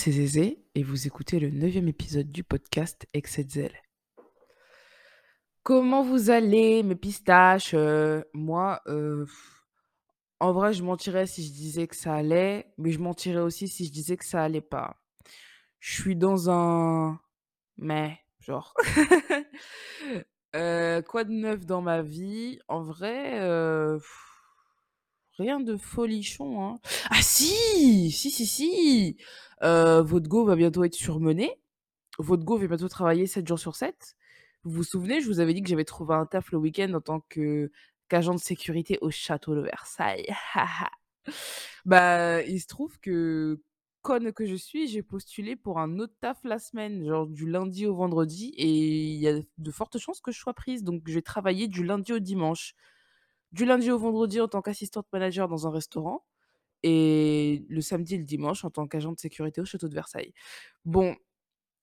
c'est Zézé et vous écoutez le neuvième épisode du podcast Exetzel. Comment vous allez mes pistaches? Euh, Moi, euh, en vrai je mentirais si je disais que ça allait, mais je mentirais aussi si je disais que ça allait pas. Je suis dans un mais, genre. Euh, quoi de neuf dans ma vie? En vrai, rien de folichon, hein. Ah si! Si, si, si! Euh, votre go va bientôt être surmené. Votre go va bientôt travailler 7 jours sur 7. Vous vous souvenez, je vous avais dit que j'avais trouvé un taf le week-end en tant qu'agent de sécurité au château de Versailles. Bah, il se trouve que, conne que je suis, j'ai postulé pour un autre taf la semaine, genre du lundi au vendredi et il y a de fortes chances que je sois prise. Donc je vais travailler du lundi au dimanche. Du lundi au vendredi en tant qu'assistante manager dans un restaurant et le samedi et le dimanche en tant qu'agent de sécurité au château de Versailles. Bon,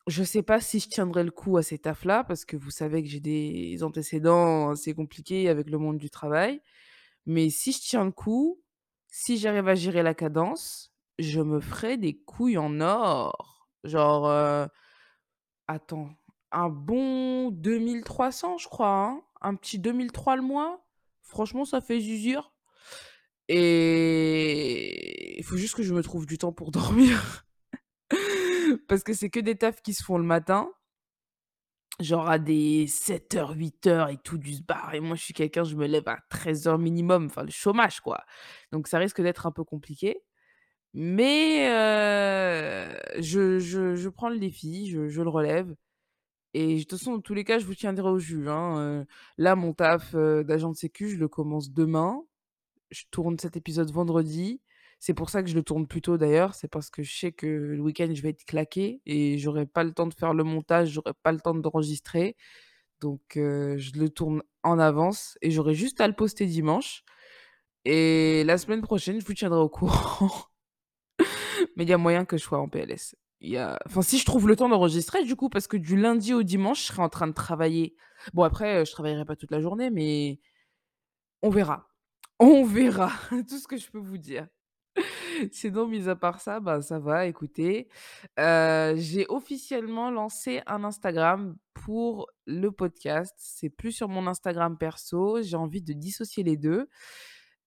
je sais pas si je tiendrai le coup à ces tafs-là parce que vous savez que j'ai des antécédents assez compliqués avec le monde du travail. Mais si je tiens le coup, si j'arrive à gérer la cadence, je me ferai des couilles en or. Genre, heu, attends, un bon 2 300 je crois, hein? Un petit 2 300 le mois. Franchement, ça fait zizir et il faut juste que je me trouve du temps pour dormir parce que c'est que des tafs qui se font le matin, genre à des sept heures huit heures et tout du sbar et moi je suis quelqu'un, je me lève à treize heures minimum, enfin le chômage quoi. Donc ça risque d'être un peu compliqué. Mais heu, je je je prends le défi, je je le relève et de toute façon, dans tous les cas, je vous tiendrai au jus, hein, heu. Là, mon taf, heu, d'agent de sécu, je le commence demain. Je tourne cet épisode vendredi. C'est pour ça que je le tourne plus tôt d'ailleurs, c'est parce que je sais que le week-end, je vais être claqué et j'aurai pas le temps de faire le montage, j'aurai pas le temps d'enregistrer. Donc heu, je le tourne en avance et j'aurai juste à le poster dimanche et la semaine prochaine, je vous tiendrai au courant. Mais il y a moyen que je sois en PLS. Y a enfin, si je trouve le temps d'enregistrer du coup, parce que du lundi au dimanche, je serai en train de travailler. Bon après, heu, je travaillerai pas toute la journée, mais on verra. On verra, tout ce que je peux vous dire. Sinon, mis à part ça, bah, ça va, écoutez. Heu, j'ai officiellement lancé un Instagram pour le podcast. C'est plus sur mon Instagram perso, j'ai envie de dissocier les 2.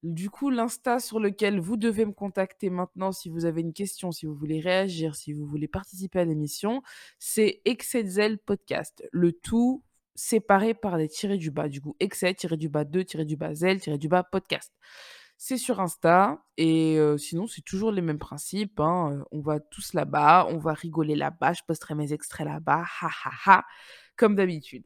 Du coup, l'Insta sur lequel vous devez me contacter maintenant si vous avez une question, si vous voulez réagir, si vous voulez participer à l'émission, c'est Exetzel Podcast. Le tout séparé par des tirés du bas. Du coup, Excel, tiré du bas 2, tiré du bas Zel, tiré du bas podcast. C'est sur Insta et sinon, c'est toujours les mêmes principes, hein, on va tous là-bas, on va rigoler là-bas, je posterai mes extraits là-bas, ha ha ha, comme d'habitude.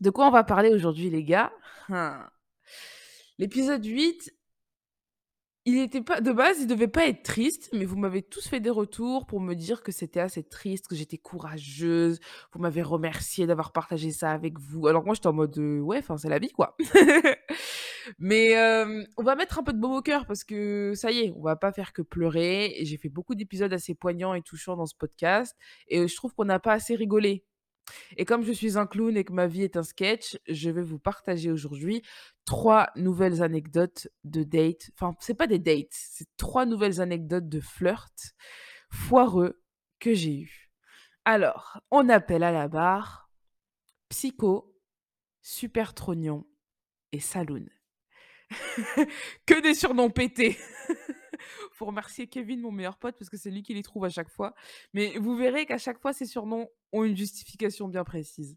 De quoi on va parler aujourd'hui, les gars? Hein. L'épisode 8, il était pas de base, il devait pas être triste, mais vous m'avez tous fait des retours pour me dire que c'était assez triste, que j'étais courageuse. Vous m'avez remercié d'avoir partagé ça avec vous. Alors moi, j'étais en mode, heu, ouais, enfin, c'est la vie, quoi. Mais, hem, on va mettre un peu de baume au cœur parce que ça y est, on va pas faire que pleurer j'ai fait beaucoup d'épisodes assez poignants et touchants dans ce podcast et je trouve qu'on n'a pas assez rigolé. Et comme je suis un clown et que ma vie est un sketch, je vais vous partager aujourd'hui 3 nouvelles anecdotes de dates. Enfin, c'est pas des dates, c'est 3 nouvelles anecdotes de flirt foireux que j'ai eus. Alors, on appelle à la barre Psycho, Super Trognon et Saloon. que des surnoms pétés. Faut remercier Kevin, mon meilleur pote, parce que c'est lui qui les trouve à chaque fois. Mais vous verrez qu'à chaque fois, ces surnoms ont une justification bien précise.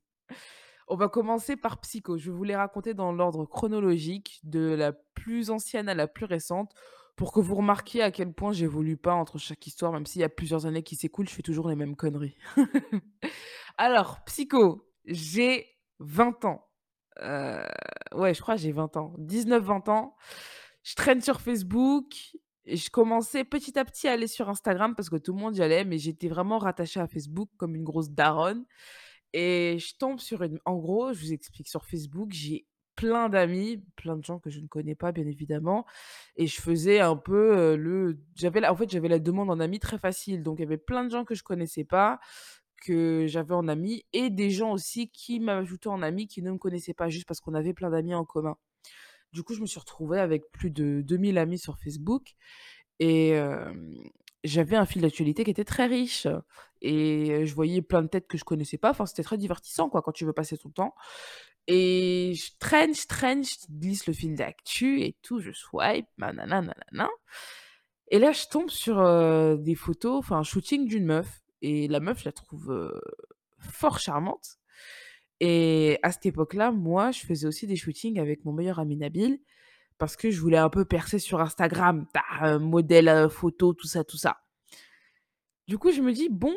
On va commencer par Psycho. Je vous les raconter dans l'ordre chronologique, de la plus ancienne à la plus récente, pour que vous remarquiez à quel point j'évolue pas entre chaque histoire, même s'il y a plusieurs années qui s'écoulent, je fais toujours les mêmes conneries. Alors, Psycho, j'ai 20 ans. Heu, ouais, je crois que j'ai 20 ans. 19-20 ans. Je traîne sur Facebook je commençais petit à petit à aller sur Instagram parce que tout le monde y allait, mais j'étais vraiment rattachée à Facebook comme une grosse daronne et je tombe sur une en gros, je vous explique, sur Facebook, j'ai plein d'amis, plein de gens que je ne connais pas bien évidemment et je faisais un peu, le j'avais la en fait, j'avais la demande en ami très facile, donc il y avait plein de gens que je connaissais pas que j'avais en amis et des gens aussi qui m'ajoutaient en amis qui ne me connaissaient pas juste parce qu'on avait plein d'amis en commun. Du coup, je me suis retrouvée avec plus de 2000 amis sur Facebook et j'avais un fil d'actualité qui était très riche et je voyais plein de têtes que je connaissais pas. Enfin, c'était très divertissant, quoi, quand tu veux passer ton temps et je traîne, je traîne, je glisse le fil d'actu et tout, je swipe, nanana, nanana et là, je tombe sur, des photos, enfin, un shooting d'une meuf et la meuf, je la trouve, fort charmante et à cette époque-là, moi, je faisais aussi des shootings avec mon meilleur ami Nabil parce que je voulais un peu percer sur Instagram, ta modèle, heu, photo, tout ça, tout ça. Du coup, je me dis: «Bon,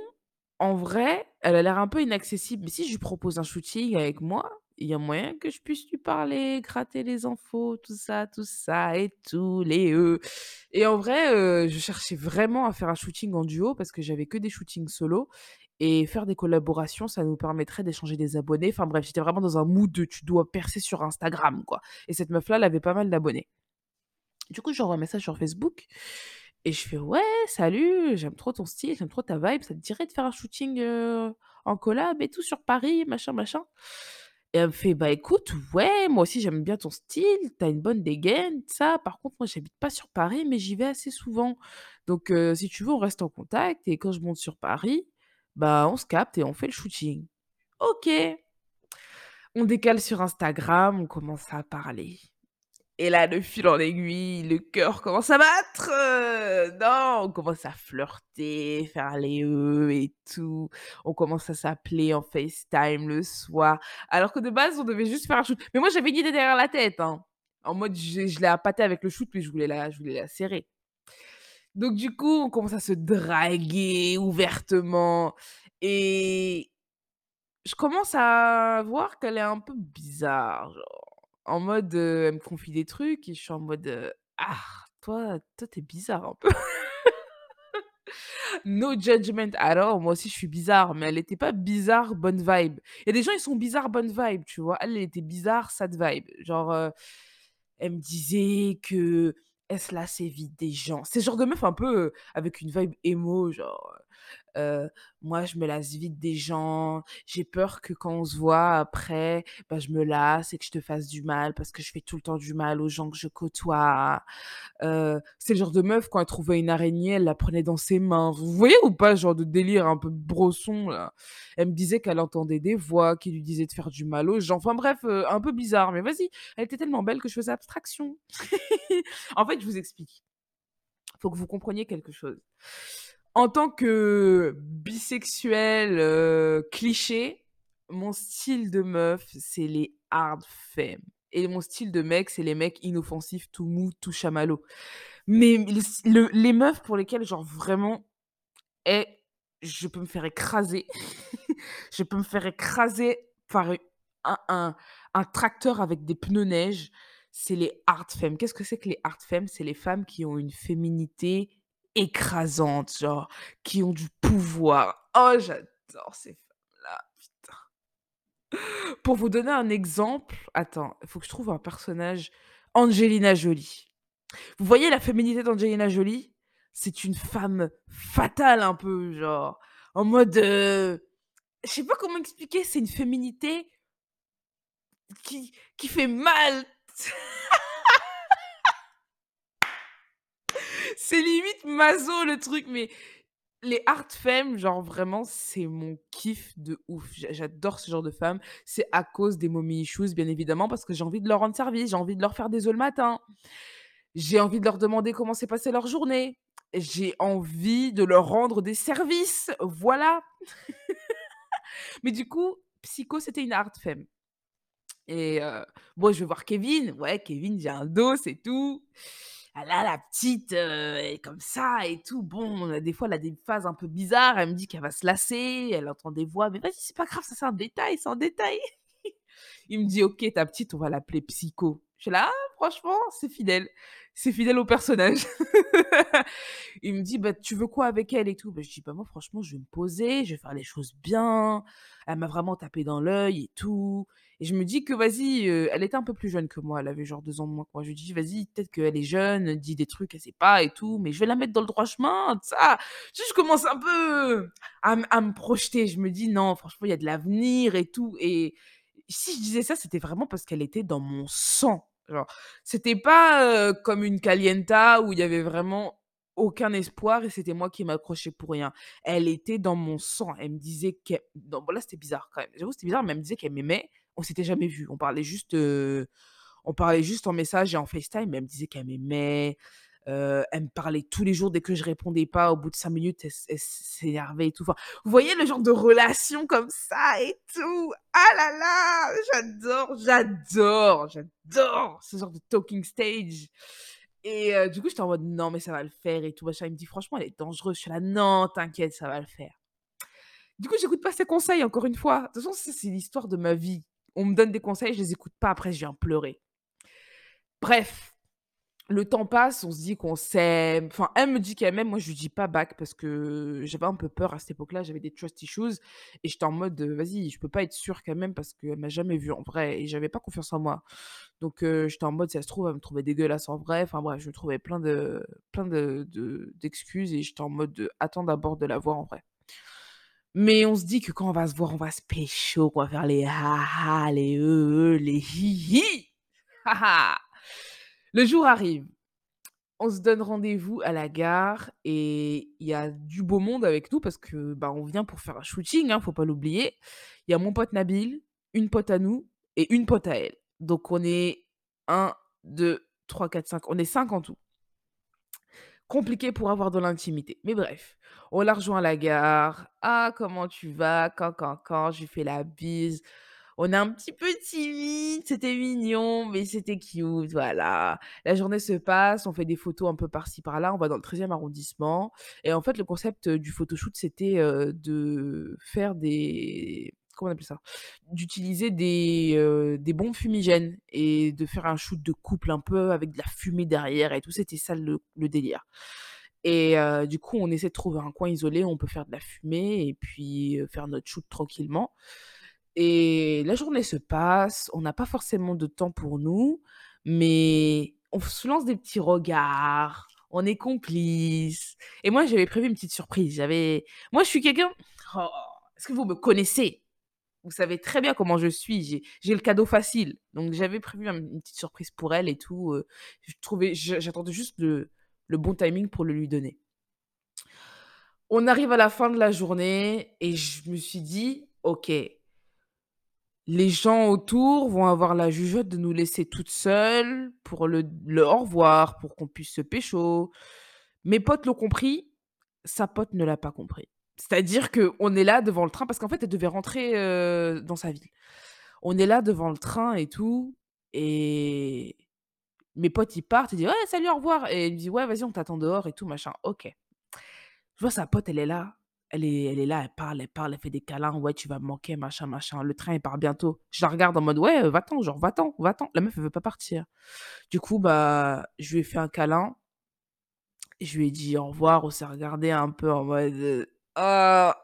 en vrai, elle a l'air un peu inaccessible, mais si je lui propose un shooting avec moi, il y a moyen que je puisse lui parler, gratter les infos, tout ça, tout ça et tout, les e» et en vrai, heu, je cherchais vraiment à faire un shooting en duo parce que j'avais que des shootings solo et faire des collaborations, ça nous permettrait d'échanger des abonnés. Enfin bref, j'étais vraiment dans un mood de tu dois percer sur Instagram, quoi et cette meuf-là, elle avait pas mal d'abonnés. Du coup, j'envoie un message sur Facebook et je fais: «Ouais, salut, j'aime trop ton style, j'aime trop ta vibe, ça te dirait de faire un shooting, heu, en collab et tout sur Paris, machin, machin?» et elle me fait: «Bah écoute, ouais, moi aussi j'aime bien ton style, tu as une bonne dégaine, ça. Par contre, moi j'habite pas sur Paris, mais j'y vais assez souvent. Donc heu, si tu veux, on reste en contact et quand je monte sur Paris, bah on se capte et on fait le shooting». OK. On décale sur Instagram, on commence à parler et là, de fil en aiguille, le cœur commence à battre, non, on commence à flirter, faire les «e» et tout. On commence à s'appeler en FaceTime le soir, alors que de base, on devait juste faire un shoot. Mais moi, j'avais une idée derrière la tête, hein, en mode je je l'ai appâtée avec le shoot, mais je voulais la je voulais la serrer. Donc du coup, on commence à se draguer ouvertement et je commence à voir qu'elle est un peu bizarre, genre en mode, heu, elle me confie des trucs et je suis en mode, heu: «Ah, toi toi, tu es bizarre un peu». No judgment at all, moi aussi je suis bizarre, mais elle était pas bizarre bonne vibe. Il y a des gens, ils sont bizarres bonne vibe, tu vois? Elle, était bizarre sad vibe. Genre, heu, elle me disait qu'elle se lassait vite des gens? C'est genre de meuf un peu, avec une vibe emo, genre, heu, moi je me lasse vite des gens, j'ai peur que quand on se voit après, bah, je me lasse et que je te fasse du mal parce que je fais tout le temps du mal aux gens que je côtoie. Heu, c'est le genre de meuf quand elle trouvait une araignée, elle la prenait dans ses mains. Vous voyez ou pas genre de délire un peu brosson? Elle me disait qu'elle entendait des voix qui lui disaient de faire du mal aux gens. Enfin bref, heu, un peu bizarre, mais vas-y, elle était tellement belle que je faisais abstraction. En fait, je vous explique. Faut que vous compreniez quelque chose. En tant que bisexuelle, heu, cliché, mon style de meuf, c'est les hard femmes et mon style de mec, c'est les mecs inoffensifs, tout mou, tout chamallow. Mais les meufs pour lesquelles genre vraiment, je peux me faire écraser, je peux me faire écraser par un un tracteur avec des pneus neige, c'est les hard femmes. Qu'est-ce que c'est que les hard femmes? C'est les femmes qui ont une féminité écrasantes, genre, qui ont du pouvoir. Oh, j'adore ces femmes-là, putain. Pour vous donner un exemple, attends, il faut que je trouve un personnage. Angelina Jolie. Vous voyez la féminité d'Angelina Jolie? C'est une femme fatale un peu, genre, en mode, heu, je sais pas comment expliquer, c'est une féminité qui fait mal. C'est limite maso le truc, mais les hard femmes, genre vraiment, c'est mon kiff de ouf. J'a j'adore ce genre de femmes. C'est à cause des mommy issues, bien évidemment, parce que j'ai envie de leur rendre service, j'ai envie de leur faire des œufs le matin. J'ai envie de leur demander comment s'est passée leur journée. J'ai envie de leur rendre des services, voilà. Mais du coup, Psycho, c'était une hard femme et heu, bon, je vais voir Kevin. Ouais, Kevin, j'ai un dos, c'est tout. Ah là, la petite, elle est comme ça et tout. Bon, heu, des fois, elle a des phases un peu bizarres. Elle me dit qu'elle va se lasser, elle entend des voix, mais vas-y, c'est pas grave, ça, c'est un détail, c'est un détail. Il me dit: «OK, ta petite, on va l'appeler Psycho». Je suis là: «Ah franchement, c'est fidèle. C'est fidèle au personnage. Il me dit: «Bah, tu veux quoi avec elle et tout?» bah, je dis: «Bah, moi, franchement, je vais me poser, je vais faire les choses bien». Elle m'a vraiment tapé dans l'œil et tout et je me dis que vas-y, heu, elle était un peu plus jeune que moi, elle avait genre 2 ans de moins que moi. Je lui dis: «Vas-y, peut-être qu'elle est jeune, dit des trucs, elle sait pas et tout, mais je vais la mettre dans le droit chemin, ça». Je commence un peu à me projeter. Je me dis: «Non, franchement, il y a de l'avenir et tout» et si je disais ça, c'était vraiment parce qu'elle était dans mon sang. C'était pas, comme une Calienta où il y avait vraiment aucun espoir et c'était moi qui m'accrochais pour rien. Elle était dans mon sang. Elle me disait qu'elle non, bon là, c'était bizarre quand même. J'avoue, c'était bizarre, mais elle me disait qu'elle m'aimait. On s'était jamais vus. On parlait juste, on parlait juste en message et en FaceTime, mais elle me disait qu'elle m'aimait. Heu, elle me parlait tous les jours dès que je répondais pas. Au bout de 5 minutes, elle s'énervait et tout. Vous voyez le genre de relation comme ça et tout? Ah là là! J'adore, j'adore, j'adore ce genre de talking stage et heu, du coup, j'étais en mode: «Non, mais ça va le faire et tout machin». Il me dit: «Franchement, elle est dangereuse». Je suis là: «Non, t'inquiète, ça va le faire». Du coup, j'écoute pas ses conseils encore une fois. De toute façon, c'est l'histoire de ma vie. On me donne des conseils, je les écoute pas, après je viens pleurer. Bref, le temps passe, on se dit qu'on s'aime. Enfin, elle me dit qu'elle m'aime, moi je lui dis pas back parce que j'avais un peu peur à cette époque-là, j'avais des trust issues et j'étais en mode, vas-y, je peux pas être sûre qu'elle m'aime parce qu'elle m'a jamais vue en vrai et j'avais pas confiance en moi. Donc j'étais en mode, ça se trouve, elle me trouvait dégueulasse en vrai. Enfin bref, je me trouvais plein de plein de de d'excuses et j'étais en mode, heu, attends d'abord de la voir en vrai. Mais on se dit que quand on va se voir, on va se pécho, qu'on va faire les ha ha, les heu, les hi hi. Ha ha. Le jour arrive. On se donne rendez-vous à la gare et il y a du beau monde avec nous parce que, bah, vient pour faire un shooting, hein, faut pas l'oublier. Il y a mon pote Nabil, une pote à nous et une pote à elle. Donc on est 1-2-3-4-5, on est 5 en tout. Compliqué pour avoir de l'intimité. Mais bref, on la rejoint à la gare. «Ah, comment tu vas? Can, can, can». Je lui fais la bise. On est un petit peu timide, c'était mignon, mais c'était cute, voilà. La journée se passe, on fait des photos un peu par-ci par-là, on va dans le treizième arrondissement et en fait, le concept, heu, du photoshoot, c'était, heu, de faire des comment on appelle ça? D'utiliser des, heu, des bombes fumigènes et de faire un shoot de couple un peu avec de la fumée derrière et tout, c'était ça le délire et du coup, on essaie de trouver un coin isolé où on peut faire de la fumée et puis, faire notre shoot tranquillement et la journée se passe, on n'a pas forcément de temps pour nous, mais on se lance des petits regards, on est complices et moi, j'avais prévu une petite surprise. J'avais moi, je suis quelqu'un oh, est-ce que vous me connaissez? Vous savez très bien comment je suis, j'ai le cadeau facile. Donc j'avais prévu un une petite surprise pour elle et tout, je trouvais j'attendais juste le bon timing pour le lui donner. On arrive à la fin de la journée et je me suis dit: «OK, les gens autour vont avoir la jugeote de nous laisser toutes seules pour le le au revoir, pour qu'on puisse se pécho. Mes potes l'ont compris, sa pote ne l'a pas compris. C'est-à-dire qu'on est là devant le train parce qu'en fait, elle devait rentrer, heu, dans sa ville. On est là devant le train et tout et mes potes, ils partent, ils disent: «Ouais, salut, au revoir» et elle me dit: «Ouais, vas-y, on t'attend dehors et tout machin». OK. Je vois sa pote, elle est là, elle est là, elle parle, elle parle, elle fait des câlins: «Ouais, tu vas me manquer, machin, machin, le train, il part bientôt». Je la regarde en mode: «Ouais, heu, va-t'en, genre va-t'en, va-t'en». La meuf, elle veut pas partir. Du coup, bah, je lui ai fait un câlin, je lui ai dit au revoir, on s'est regardé un peu en mode, «Ah,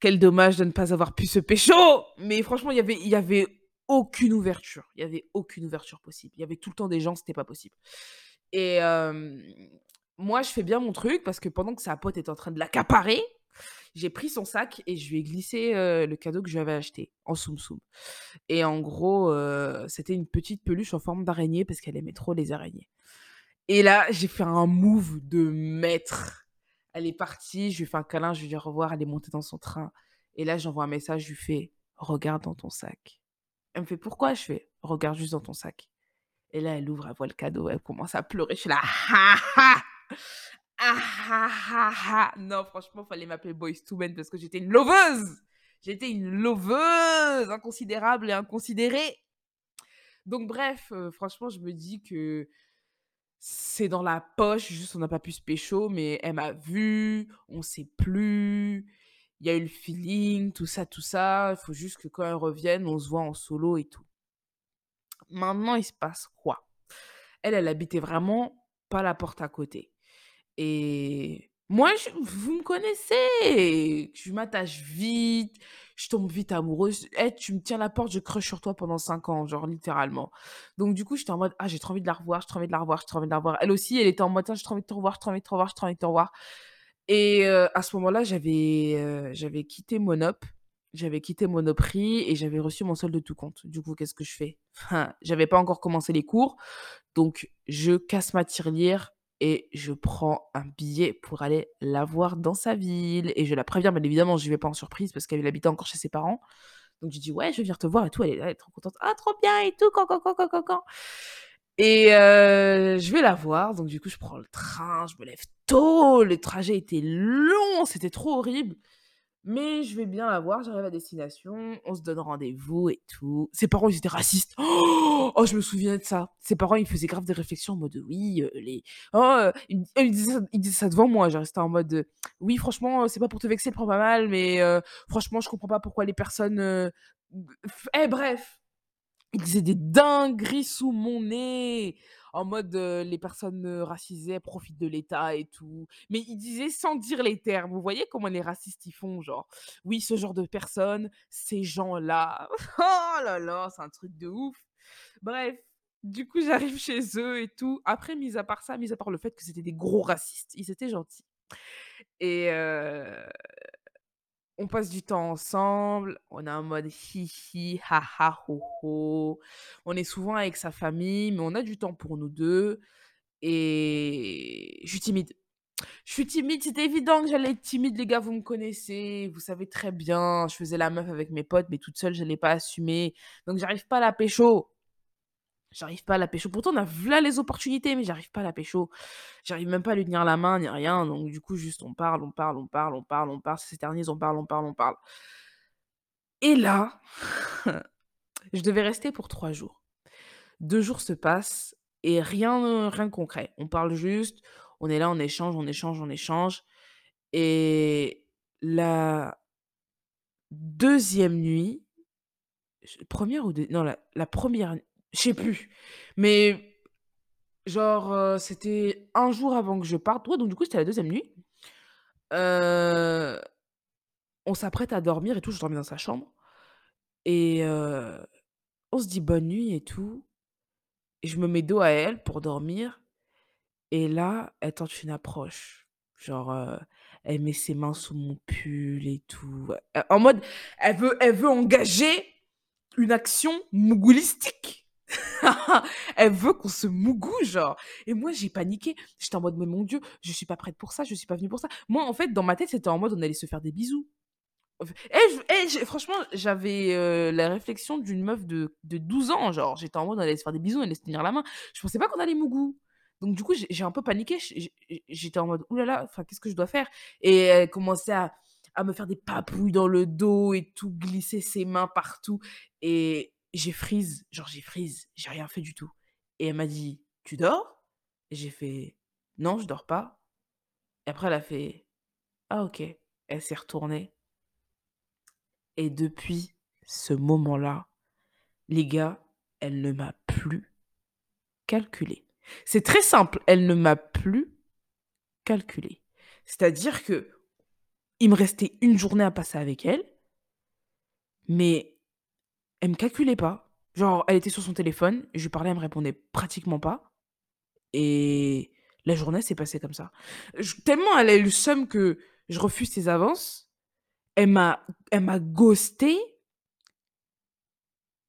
quel dommage de ne pas avoir pu se pécho!» mais franchement, il y avait aucune ouverture, il y avait aucune ouverture possible. Il y avait tout le temps des gens, c'était pas possible et moi, je fais bien mon truc parce que pendant que sa pote est en train de l'accaparer, j'ai pris son sac et je lui ai glissé, heu, le cadeau que je lui avais acheté en soum soum et en gros, heu, c'était une petite peluche en forme d'araignée parce qu'elle aimait trop les araignées et là, j'ai fait un move de maître. Elle est partie, je lui fais un câlin, je lui dis au revoir, elle est montée dans son train et là, j'envoie un message, je lui fais: «Regarde dans ton sac». Elle me fait: «Pourquoi?» je fais: «Regarde juste dans ton sac» et là, elle ouvre, elle voit le cadeau, elle commence à pleurer. Je suis là: «Ah ah! Ah ah ah ah!» non, franchement, fallait m'appeler Boyz II Men parce que j'étais une loveuse! J'étais une loveuse inconsidérable et inconsidérée. Donc bref, heu, franchement, je me dis que c'est dans la poche, juste on n'a pas pu se pécho, mais elle m'a vue, on s'est plu, il y a eu le feeling, tout ça, tout ça. Il faut juste que quand elle revienne, on se voit en solo et tout. Maintenant, il se passe quoi? Elle, elle habitait vraiment pas la porte à côté et moi, vous me connaissez, je m'attache vite, je tombe vite amoureuse. Eh, tu me tiens la porte, je crush sur toi pendant 5 ans, genre littéralement. Donc du coup, j'étais en mode: «Ah, j'ai trop envie de la revoir, j'ai trop envie de la revoir, j'ai trop envie de la revoir». Elle aussi, elle était en mode: «Tiens, j'ai trop envie de te revoir, j'ai trop envie de te revoir, j'ai trop envie de te revoir» et heu, à ce moment-là, j'avais, heu, j'avais quitté Monop, j'avais quitté Monoprix et j'avais reçu mon solde de tout compte. Du coup, qu'est-ce que je fais? J'avais pas encore commencé les cours, donc je casse ma tirelire et je prends un billet pour aller la voir dans sa ville et je la préviens, bien évidemment, j'y vais pas en surprise parce qu'elle habitait encore chez ses parents. Donc je dis: «Ouais, je vais venir te voir et tout». Elle est elle est trop contente: «Ah trop bien et tout, can can can can can» et heu, je vais la voir, donc du coup, je prends le train, je me lève tôt, le trajet était long, c'était trop horrible, mais je vais bien la voir, j'arrive à destination, on se donne rendez-vous et tout. Ses parents, ils étaient racistes. Oh, je me souviens de ça. Ses parents, ils faisaient grave des réflexions en mode: «Oui, heu, les oh, heu», ils disaient ça devant moi, genre, ils en mode, heu: «Oui, franchement, c'est pas pour te vexer, prends pas mal, mais franchement, je comprends pas pourquoi les personnes, heu» f eh bref! Ils disaient des dingueries sous mon nez, en mode, les personnes, racisées, profitent de l'État et tout. Mais ils disaient sans dire les termes. Vous voyez comment les racistes, ils font, genre: «Oui, ce genre de personnes, ces gens-là». Oh là là, c'est un truc de ouf. Bref, du coup, j'arrive chez eux et tout. Après, mis à part ça, mis à part le fait que c'était des gros racistes, ils étaient gentils et on passe du temps ensemble, on est en mode hi hi, ha ha, ho ho. On est souvent avec sa famille, mais on a du temps pour nous 2 et je suis timide. Je suis timide, c'était évident que j'allais être timide, les gars, vous me connaissez, vous savez très bien. Je faisais la meuf avec mes potes, mais toute seule, je l'ai pas assumé, donc j'arrive pas à la pécho. J'arrive pas à la pécho. Pourtant, on a v'là les opportunités, mais j'arrive pas à la pécho. J'arrive même pas à lui tenir la main ni rien, donc du coup, juste on parle, on parle, on parle, on parle, on parle, ça s'éternise, on parle, on parle, on parle et là, je devais rester pour 3 jours. 2 jours se passent et rien rien de concret. On parle juste, on est là, on échange, on échange, on échange et la deuxième nuit, 1 ou deux non, la la 1 n je sais plus, mais genre, heu, c'était un jour avant que je parte. Ouais, donc du coup, c'était la deuxième nuit. Heu, on s'apprête à dormir et tout, je dormais dans sa chambre et heu, on se dit bonne nuit et tout et je me mets dos à elle pour dormir et là, elle tente une approche. Genre, elle met ses mains sous mon pull et tout, en mode, elle veut elle veut engager une action mougoulistique. Elle veut qu'on se mougoue, genre et moi, j'ai paniqué. J'étais en mode: «Mais mon Dieu, je suis pas prête pour ça, je suis pas venue pour ça». Moi, en fait, dans ma tête, c'était en mode, on allait se faire des bisous. J'ai franchement, j'avais, heu, la réflexion d'une meuf de de 12 ans, genre, j'étais en mode: «On allait se faire des bisous, on allait se tenir la main». Je pensais pas qu'on allait mougou. Donc du coup, j'ai un peu paniqué, j'étais en mode: «Ouh là là, enfin, qu'est-ce que je dois faire?» et elle commençait à à me faire des papouilles dans le dos et tout, glisser ses mains partout et j'ai freeze, genre j'ai freeze, j'ai rien fait du tout et elle m'a dit: «Tu dors?» j'ai fait: «Non, je dors pas» et après elle a fait: «Ah OK». Elle s'est retournée et depuis ce moment-là, les gars, elle ne m'a plus calculée. C'est très simple, elle ne m'a plus calculée. C'est-à-dire qu'il me restait 1 journée à passer avec elle mais elle me calculait pas. Genre, elle était sur son téléphone, je lui parlais, elle me répondait pratiquement pas et la journée s'est passée comme ça. Tellement elle a eu le seum que je refuse ses avances, elle m'a ghostée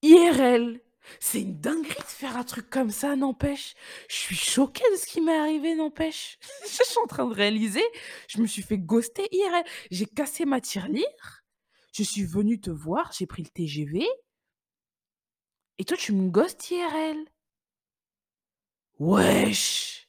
IRL. C'est une dinguerie de faire un truc comme ça, n'empêche. Je suis choquée de ce qui m'est arrivé, n'empêche. Je suis en train de réaliser, je me suis fait ghoster IRL. J'ai cassé ma tirelire, je suis venue te voir, j'ai pris le TGV et toi, tu me ghostes IRL. Wesh!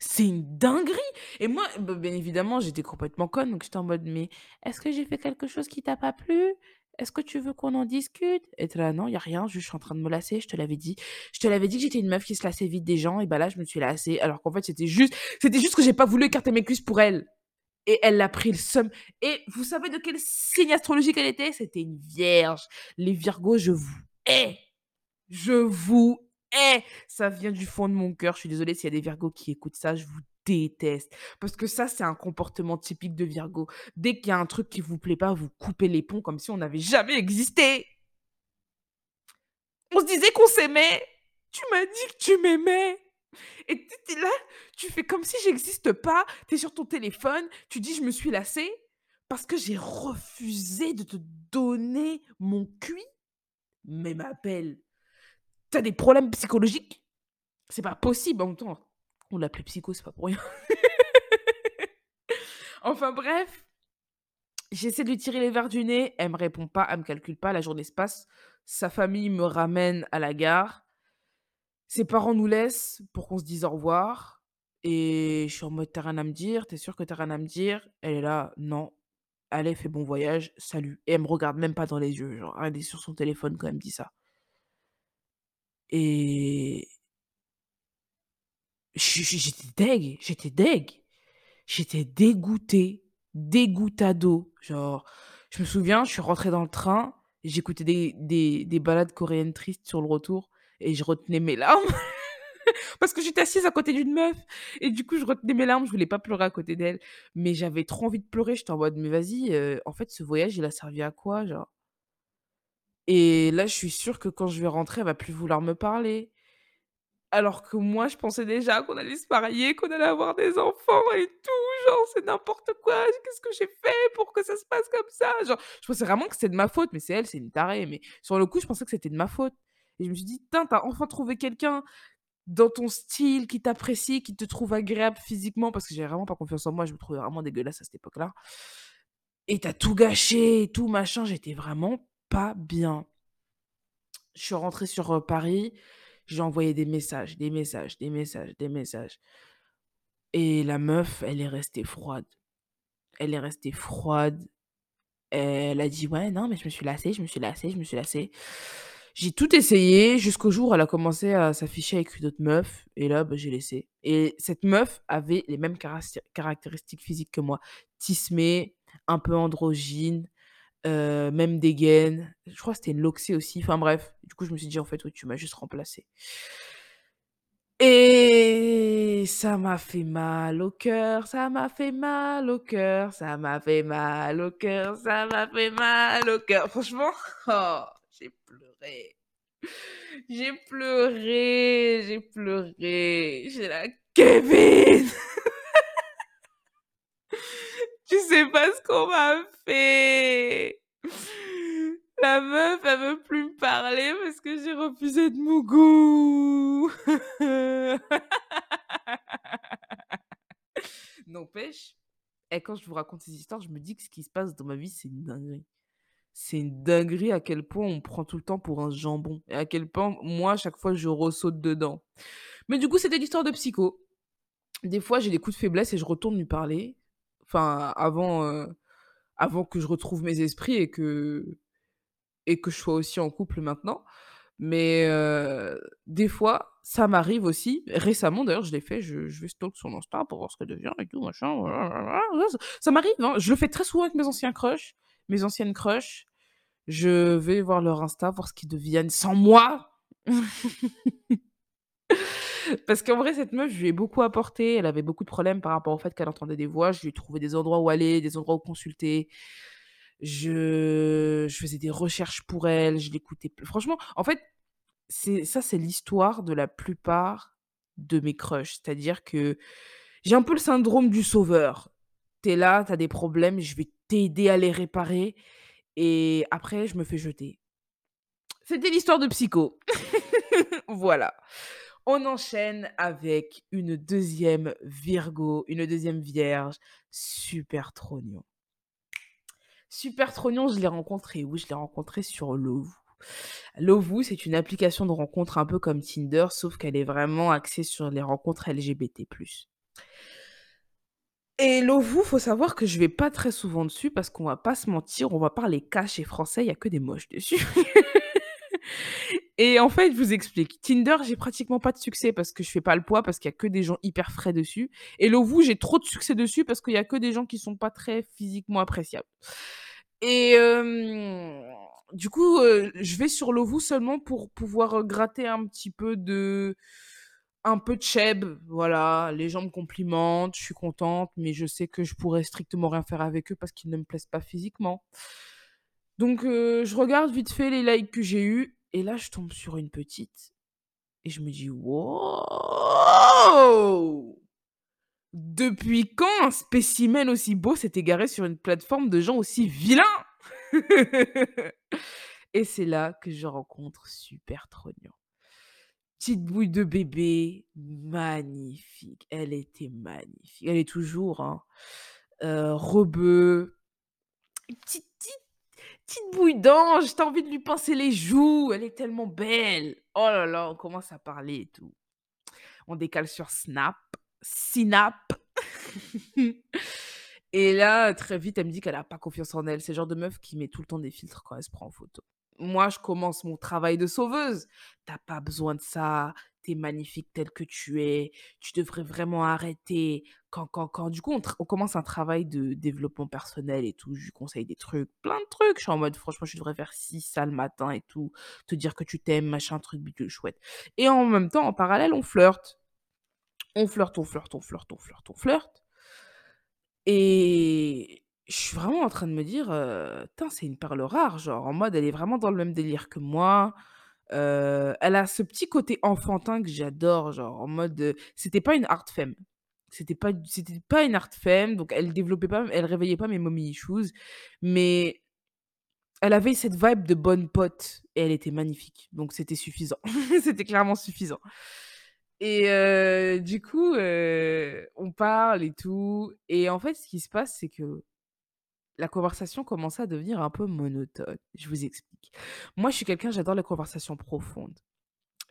C'est une dinguerie et moi, bah, bien évidemment, j'étais complètement conne, donc j'étais en mode: «Mais est-ce que j'ai fait quelque chose qui t'a pas plu? Est-ce que tu veux qu'on en discute?» était là: «Non, il y a rien, juste je suis en train de me lasser, je te l'avais dit. Je te l'avais dit que j'étais une meuf qui se lassait vite des gens et bah, là, je me suis lassée». Alors qu'en fait, c'était juste c'était juste que j'ai pas voulu écarter mes cuisses pour elle et elle a pris le seum et vous savez de quel signe astrologique elle était? C'était une vierge. Les virgos, je vous hais! Je vous hais, ça vient du fond de mon cœur. Je suis désolée s'il y a des Virgos qui écoutent ça, je vous déteste. Parce que ça, c'est un comportement typique de Virgo. Dès qu'il y a un truc qui vous plaît pas, vous coupez les ponts comme si on n'avait jamais existé. On se disait qu'on s'aimait. Tu m'as dit que tu m'aimais. Et tu là, tu fais comme si j'existe pas. Tu es sur ton téléphone, tu dis je me suis lassée parce que j'ai refusé de te donner mon cuit. Mais ma belle, t'as des problèmes psychologiques? C'est pas possible. En même temps, on l'appelait psycho, c'est pas pour rien. enfin bref, j'essaie de lui tirer les verres du nez. Elle me répond pas, elle me calcule pas. La journée se passe. Sa famille me ramène à la gare. Ses parents nous laissent pour qu'on se dise au revoir. Et je suis en mode, t'as rien à me dire T'es sûr que t'as rien à me dire? Elle est là, non. Allez, fais bon voyage, salut. Et elle me regarde même pas dans les yeux. Elle est sur son téléphone quand elle me dit ça. Et j'étais deg, j'étais deg. J'étais dégoûtée, dégoûtado. Genre, je me souviens, je suis rentrée dans le train, j'écoutais des, des, des balades coréennes tristes sur le retour et je retenais mes larmes. Parce que j'étais assise à côté d'une meuf. Et du coup, je retenais mes larmes, je voulais pas pleurer à côté d'elle. Mais j'avais trop envie de pleurer. J'étais en mode, mais vas-y, euh, en fait, ce voyage, il a servi à quoi, Et là, je suis sûre que quand je vais rentrer, elle va plus vouloir me parler. Alors que moi, je pensais déjà qu'on allait se marier, qu'on allait avoir des enfants et tout. Genre, c'est n'importe quoi. Qu'est-ce que j'ai fait pour que ça se passe comme ça? Genre, je pensais vraiment que c'était de ma faute. Mais c'est elle, c'est une tarée. Mais sur le coup, je pensais que c'était de ma faute. Et je me suis dit, t'as enfin trouvé quelqu'un dans ton style, qui t'apprécie, qui te trouve agréable physiquement, parce que j'avais vraiment pas confiance en moi, je me trouvais vraiment dégueulasse à cette époque-là. Et t'as tout gâché, tout machin, j'étais vraiment pas bien. Je suis rentrée sur Paris, j'ai envoyé des messages, des messages, des messages, des messages. Et la meuf, elle est restée froide. Elle est restée froide. Elle a dit, ouais, non, mais je me suis lassée, je me suis lassée, je me suis lassée. J'ai tout essayé jusqu'au jour où elle a commencé à s'afficher avec une autre meuf. Et là, bah, j'ai laissé. Et cette meuf avait les mêmes caractéristiques physiques que moi. Tismée, un peu androgyne, euh, même des gaines. Je crois que c'était une loxée aussi. Enfin bref. Du coup, je me suis dit, en fait, oui, tu m'as juste remplacé. Et ça m'a fait mal au cœur, ça m'a fait mal au cœur, ça m'a fait mal au cœur, ça m'a fait mal au cœur. Franchement, oh, j'ai pleuré. J'ai pleuré, j'ai pleuré. J'ai la Kevin Tu sais pas ce qu'on m'a fait. La meuf, elle veut plus me parler parce que j'ai refusé de Mougou. N'empêche, et quand je vous raconte ces histoires, je me dis que ce qui se passe dans ma vie, c'est une dinguerie c'est une dinguerie à quel point on prend tout le temps pour un jambon et à quel point moi, à chaque fois, je ressaute dedans. Mais du coup, c'était l'histoire de psycho. Des fois, j'ai des coups de faiblesse et je retourne lui parler. Enfin, avant, avant que je retrouve mes esprits et que, et que je sois aussi en couple maintenant. Mais des fois, ça m'arrive aussi. Récemment, d'ailleurs, je l'ai fait. Je, je vais stalk son Insta pour voir ce qu'elle devient et tout, machin. Ça, m'arrive. Hein. Je le fais très souvent avec mes anciens crushs, mes anciennes crushs. Je vais voir leur Insta, voir ce qu'ils deviennent sans moi. Parce qu'en vrai, cette meuf, je lui ai beaucoup apporté. Elle avait beaucoup de problèmes par rapport au fait qu'elle entendait des voix. Je lui ai trouvé des endroits où aller, des endroits où consulter. Je, faisais des recherches pour elle. Je l'écoutais. Franchement, en fait, ça, c'est l'histoire de la plupart de mes crushs. C'est-à-dire que j'ai un peu le syndrome du sauveur. T'es là, t'as des problèmes, je vais t'aider à les réparer et après, je me fais jeter. C'était l'histoire de Psycho. voilà. On enchaîne avec une deuxième Virgo, une deuxième Vierge, super trognon. Super trognon, je l'ai rencontré où? Je l'ai rencontré sur Lovoo. Lovoo, c'est une application de rencontre un peu comme Tinder, sauf qu'elle est vraiment axée sur les rencontres LGBT+. Et Lovoo, faut savoir que je vais pas très souvent dessus parce qu'on va pas se mentir, on va parler cash et français, il y a que des moches dessus. et en fait, je vous explique. Tinder, j'ai pratiquement pas de succès parce que je fais pas le poids, parce qu'il y a que des gens hyper frais dessus. Et Lovoo, j'ai trop de succès dessus parce qu'il y a que des gens qui sont pas très physiquement appréciables. Et du coup, heu, je vais sur Lovoo seulement pour pouvoir, heu, gratter un petit peu de un peu de cheb, voilà. Les gens me complimentent, je suis contente, mais je sais que je pourrais strictement rien faire avec eux parce qu'ils ne me plaisent pas physiquement. Donc je regarde vite fait les likes que j'ai eus et là, je tombe sur une petite et je me dis: «Wow! Depuis quand un spécimen aussi beau s'est égaré sur une plateforme de gens aussi vilains?» et c'est là que je rencontre Super Trognon. Petite bouille de bébé, magnifique, elle était magnifique. Elle est toujours, hein, heu, rebeu, petite petite bouille d'ange, tu as envie de lui pincer les joues, elle est tellement belle. Oh là là, on commence à parler et tout. On décale sur Snap, Synap et là, très vite, elle me dit qu'elle a pas confiance en elle. C'est le genre de meuf qui met tout le temps des filtres quand elle se prend en photo. Moi, je commence mon travail de sauveuse. Tu as pas besoin de ça, magnifique telle que tu es, tu devrais vraiment arrêter. Quand quand quand du coup, on commence un travail de développement personnel et tout, je lui conseille des trucs, plein de trucs. Je suis en mode: «Franchement, tu devrais faire ci, ça le matin et tout, te dire que tu t'aimes, machin truc bidule chouette» et en même temps, en parallèle, on flirte. On flirte, on flirte, on flirte, on flirte, on flirte et je suis vraiment en train de me dire, «Tain, c'est une perle rare», genre en mode elle est vraiment dans le même délire que moi. Elle a ce petit côté enfantin que j'adore, genre en mode, c'était pas une hard femme. C'était pas c'était pas une hard femme, donc elle développait pas elle réveillait pas mes mommy issues, mais elle avait cette vibe de bonne pote et elle était magnifique, donc c'était suffisant. C'était clairement suffisant et du coup, on parle et tout et en fait, ce qui se passe, c'est que la conversation commençait à devenir un peu monotone. Je vous explique. Moi, je suis quelqu'un, j'adore les conversations profondes.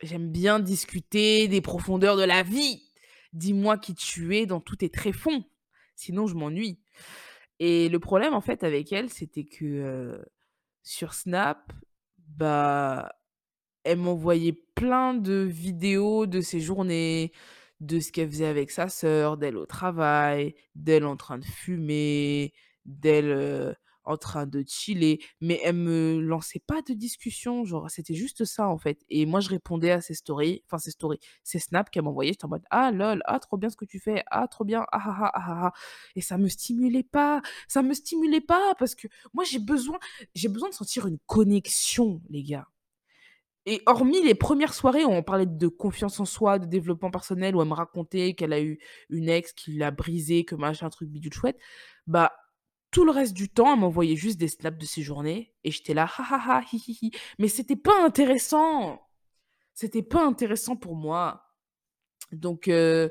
J'aime bien discuter des profondeurs de la vie. Dis-moi qui tu es dans tous tes tréfonds, sinon je m'ennuie et le problème, en fait, avec elle, c'était que, sur Snap, bah, elle m'envoyait plein de vidéos de ses journées, de ce qu'elle faisait avec sa sœur, d'elle au travail, d'elle en train de fumer, d'elle, en train de chiller, mais elle me lançait pas de discussion, genre, c'était juste ça, en fait et moi, je répondais à ses stories, enfin ses stories, ses snaps qu'elle m'envoyait, j'étais en mode: «Ah lol, ah trop bien ce que tu fais, ah trop bien, ah ah ah, ah ah ah» et ça me stimulait pas, ça me stimulait pas parce que moi, j'ai besoin j'ai besoin de sentir une connexion, les gars. Et hormis les premières soirées où on parlait de confiance en soi, de développement personnel, où elle me racontait qu'elle a eu une ex qui l'a brisée, que machin truc bidule chouette, bah, tout le reste du temps, elle m'envoyait juste des snaps de ses journées et j'étais là: «Ha ha ha, hi hi hi», mais c'était pas intéressant! C'était pas intéressant pour moi. Donc heu,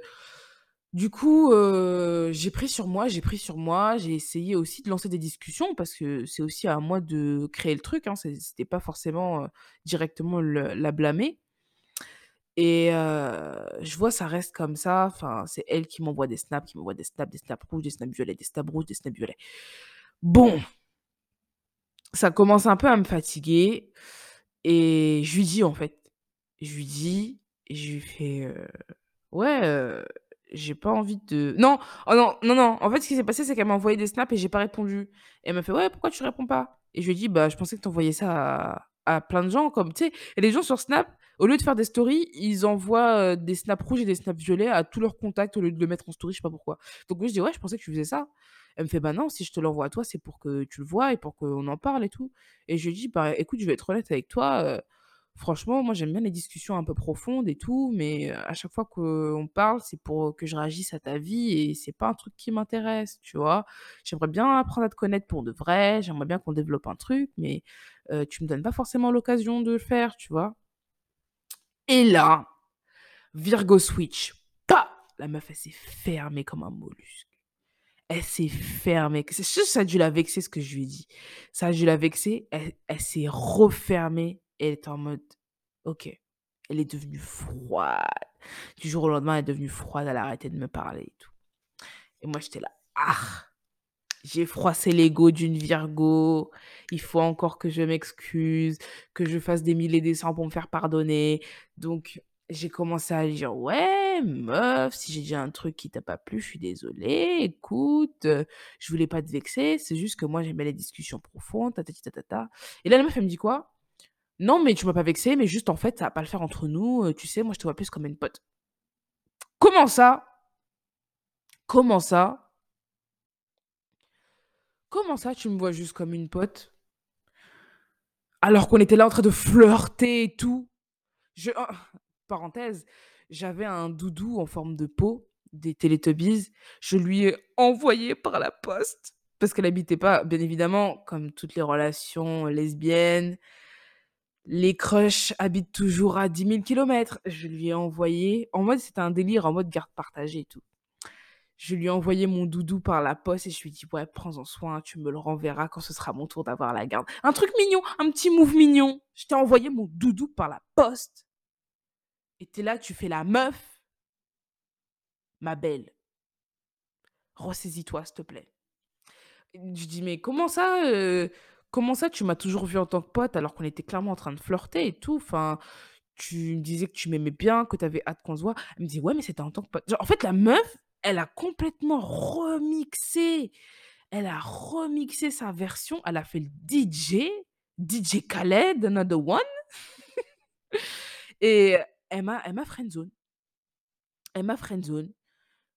du coup, heu, j'ai pris sur moi, j'ai pris sur moi, j'ai essayé aussi de lancer des discussions parce que c'est aussi à moi de créer le truc, hein, c'était pas forcément, heu, directement la blâmer et je vois ça reste comme ça, enfin, c'est elle qui m'envoie des snaps, qui m'envoie des snaps, des snaps rouges, des snaps violets, des snaps rouges, des snaps violets. Bon ça commence un peu à me fatiguer et je lui dis, en fait, je lui dis je lui fais, «Ouais, j'ai pas envie de» non! Oh non, non, non, en fait, ce qui s'est passé, c'est qu'elle m'a envoyé des snaps et j'ai pas répondu et elle m'a fait: «Ouais, pourquoi tu réponds pas?» et je lui ai dit: «Bah, je pensais que tu envoyais ça à à plein de gens comme» tu sais? Et les gens sur Snap, au lieu de faire des stories, ils envoient, heu, des snaps rouges et des snaps violets à tous leurs contacts au lieu de le mettre en story, je sais pas pourquoi. Donc moi, je dis: «Ouais, je pensais que tu faisais ça». Elle me fait: «Bah non, si je te l'envoie à toi, c'est pour que tu le vois et pour qu'on en parle et tout» et je lui dis: «Bah, écoute, je vais être honnête avec toi, heu, franchement, moi, j'aime bien les discussions un peu profondes et tout, mais heu, à chaque fois qu'on parle, c'est pour que je réagisse à ta vie et c'est pas un truc qui m'intéresse, tu vois? J'aimerais bien apprendre à te connaître pour de vrai, j'aimerais bien qu'on développe un truc, mais tu me donnes pas forcément l'occasion de le faire», tu vois? Et là, Virgo switch, pa! La meuf, elle s'est fermée comme un mollusque. Elle s'est fermée, c'est ça a dû la vexer ce que je lui ai dit. Ça a dû la vexer, elle elle s'est refermée elle était en mode: «OK». Elle est devenue froide. Du jour au lendemain, elle est devenue froide, elle a arrêté de me parler et tout et moi, j'étais là: «Ah! J'ai froissé l'ego d'une Virgo, il faut encore que je m'excuse, que je fasse des 1000 et des 100 pour me faire pardonner». Donc j'ai commencé à dire: «Ouais, meuf, si j'ai dit un truc qui t'a pas plu, je suis désolée. Écoute, je voulais pas te vexer, c'est juste que moi j'aimais les discussions profondes, tatati tatata» et là, la meuf, elle me dit quoi? «Non, mais tu m'as pas vexée, mais juste en fait, ça va pas le faire entre nous, heu, tu sais, moi je te vois plus comme une pote». Comment ça? Comment ça? Comment ça, tu me vois juste comme une pote? Alors qu'on était là en train de flirter et tout. Je oh, parenthèse, j'avais un doudou en forme de peau, des Teletubbies. Je lui ai envoyé par la poste parce qu'elle habitait pas bien évidemment, comme toutes les relations lesbiennes, les crushs habitent toujours à 10 000 kilomètres. Je lui ai envoyé en mode c'était un délire, en mode garde partagée et tout. Je lui ai envoyé mon doudou par la poste et je lui ai dit: «Ouais, prends-en soin, tu me le renverras quand ce sera mon tour d'avoir la garde». Un truc mignon, un petit move mignon. Je t'ai envoyé mon doudou par la poste et tu es là, tu fais la meuf. Ma belle. Ressaisis-toi, s'il te plaît. Je dis: «Mais comment ça, heu, comment ça tu m'as toujours vue en tant que pote alors qu'on était clairement en train de flirter et tout? Enfin, tu me disais que tu m'aimais bien, que tu avais hâte qu'on se voit». Elle me dit: «Ouais, mais c'était en tant que pote». Genre en fait, la meuf, elle a complètement remixé. Elle a remixé sa version, elle a fait le DJ, DJ Khaled, another one et elle m'a friendzone. Elle m'a friendzone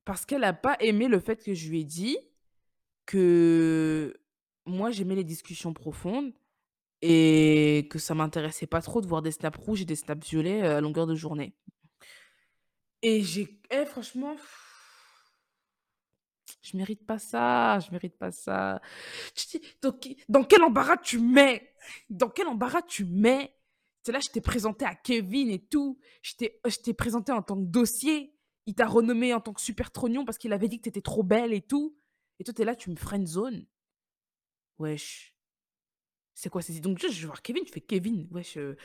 parce qu'elle a pas aimé le fait que je lui ai dit que moi, j'aimais les discussions profondes et que ça m'intéressait pas trop de voir des snaps rouges et des snaps violets, heu, à longueur de journée. Et j'ai eh franchement je mérite pas ça, je mérite pas ça. Tu dis dans que dans quel embarras tu mets? Dans quel embarras tu mets? Tu sais, là, je t'ai présenté à Kevin et tout. Je t'ai présenté en tant que dossier. Il t'a renommé en tant que super trognon parce qu'il avait dit que tu étais trop belle et tout. Et toi, tu es là, tu me friendzone. Wesh. C'est quoi ces donc je vais voir Kevin, je fais: «Kevin, wesh, heu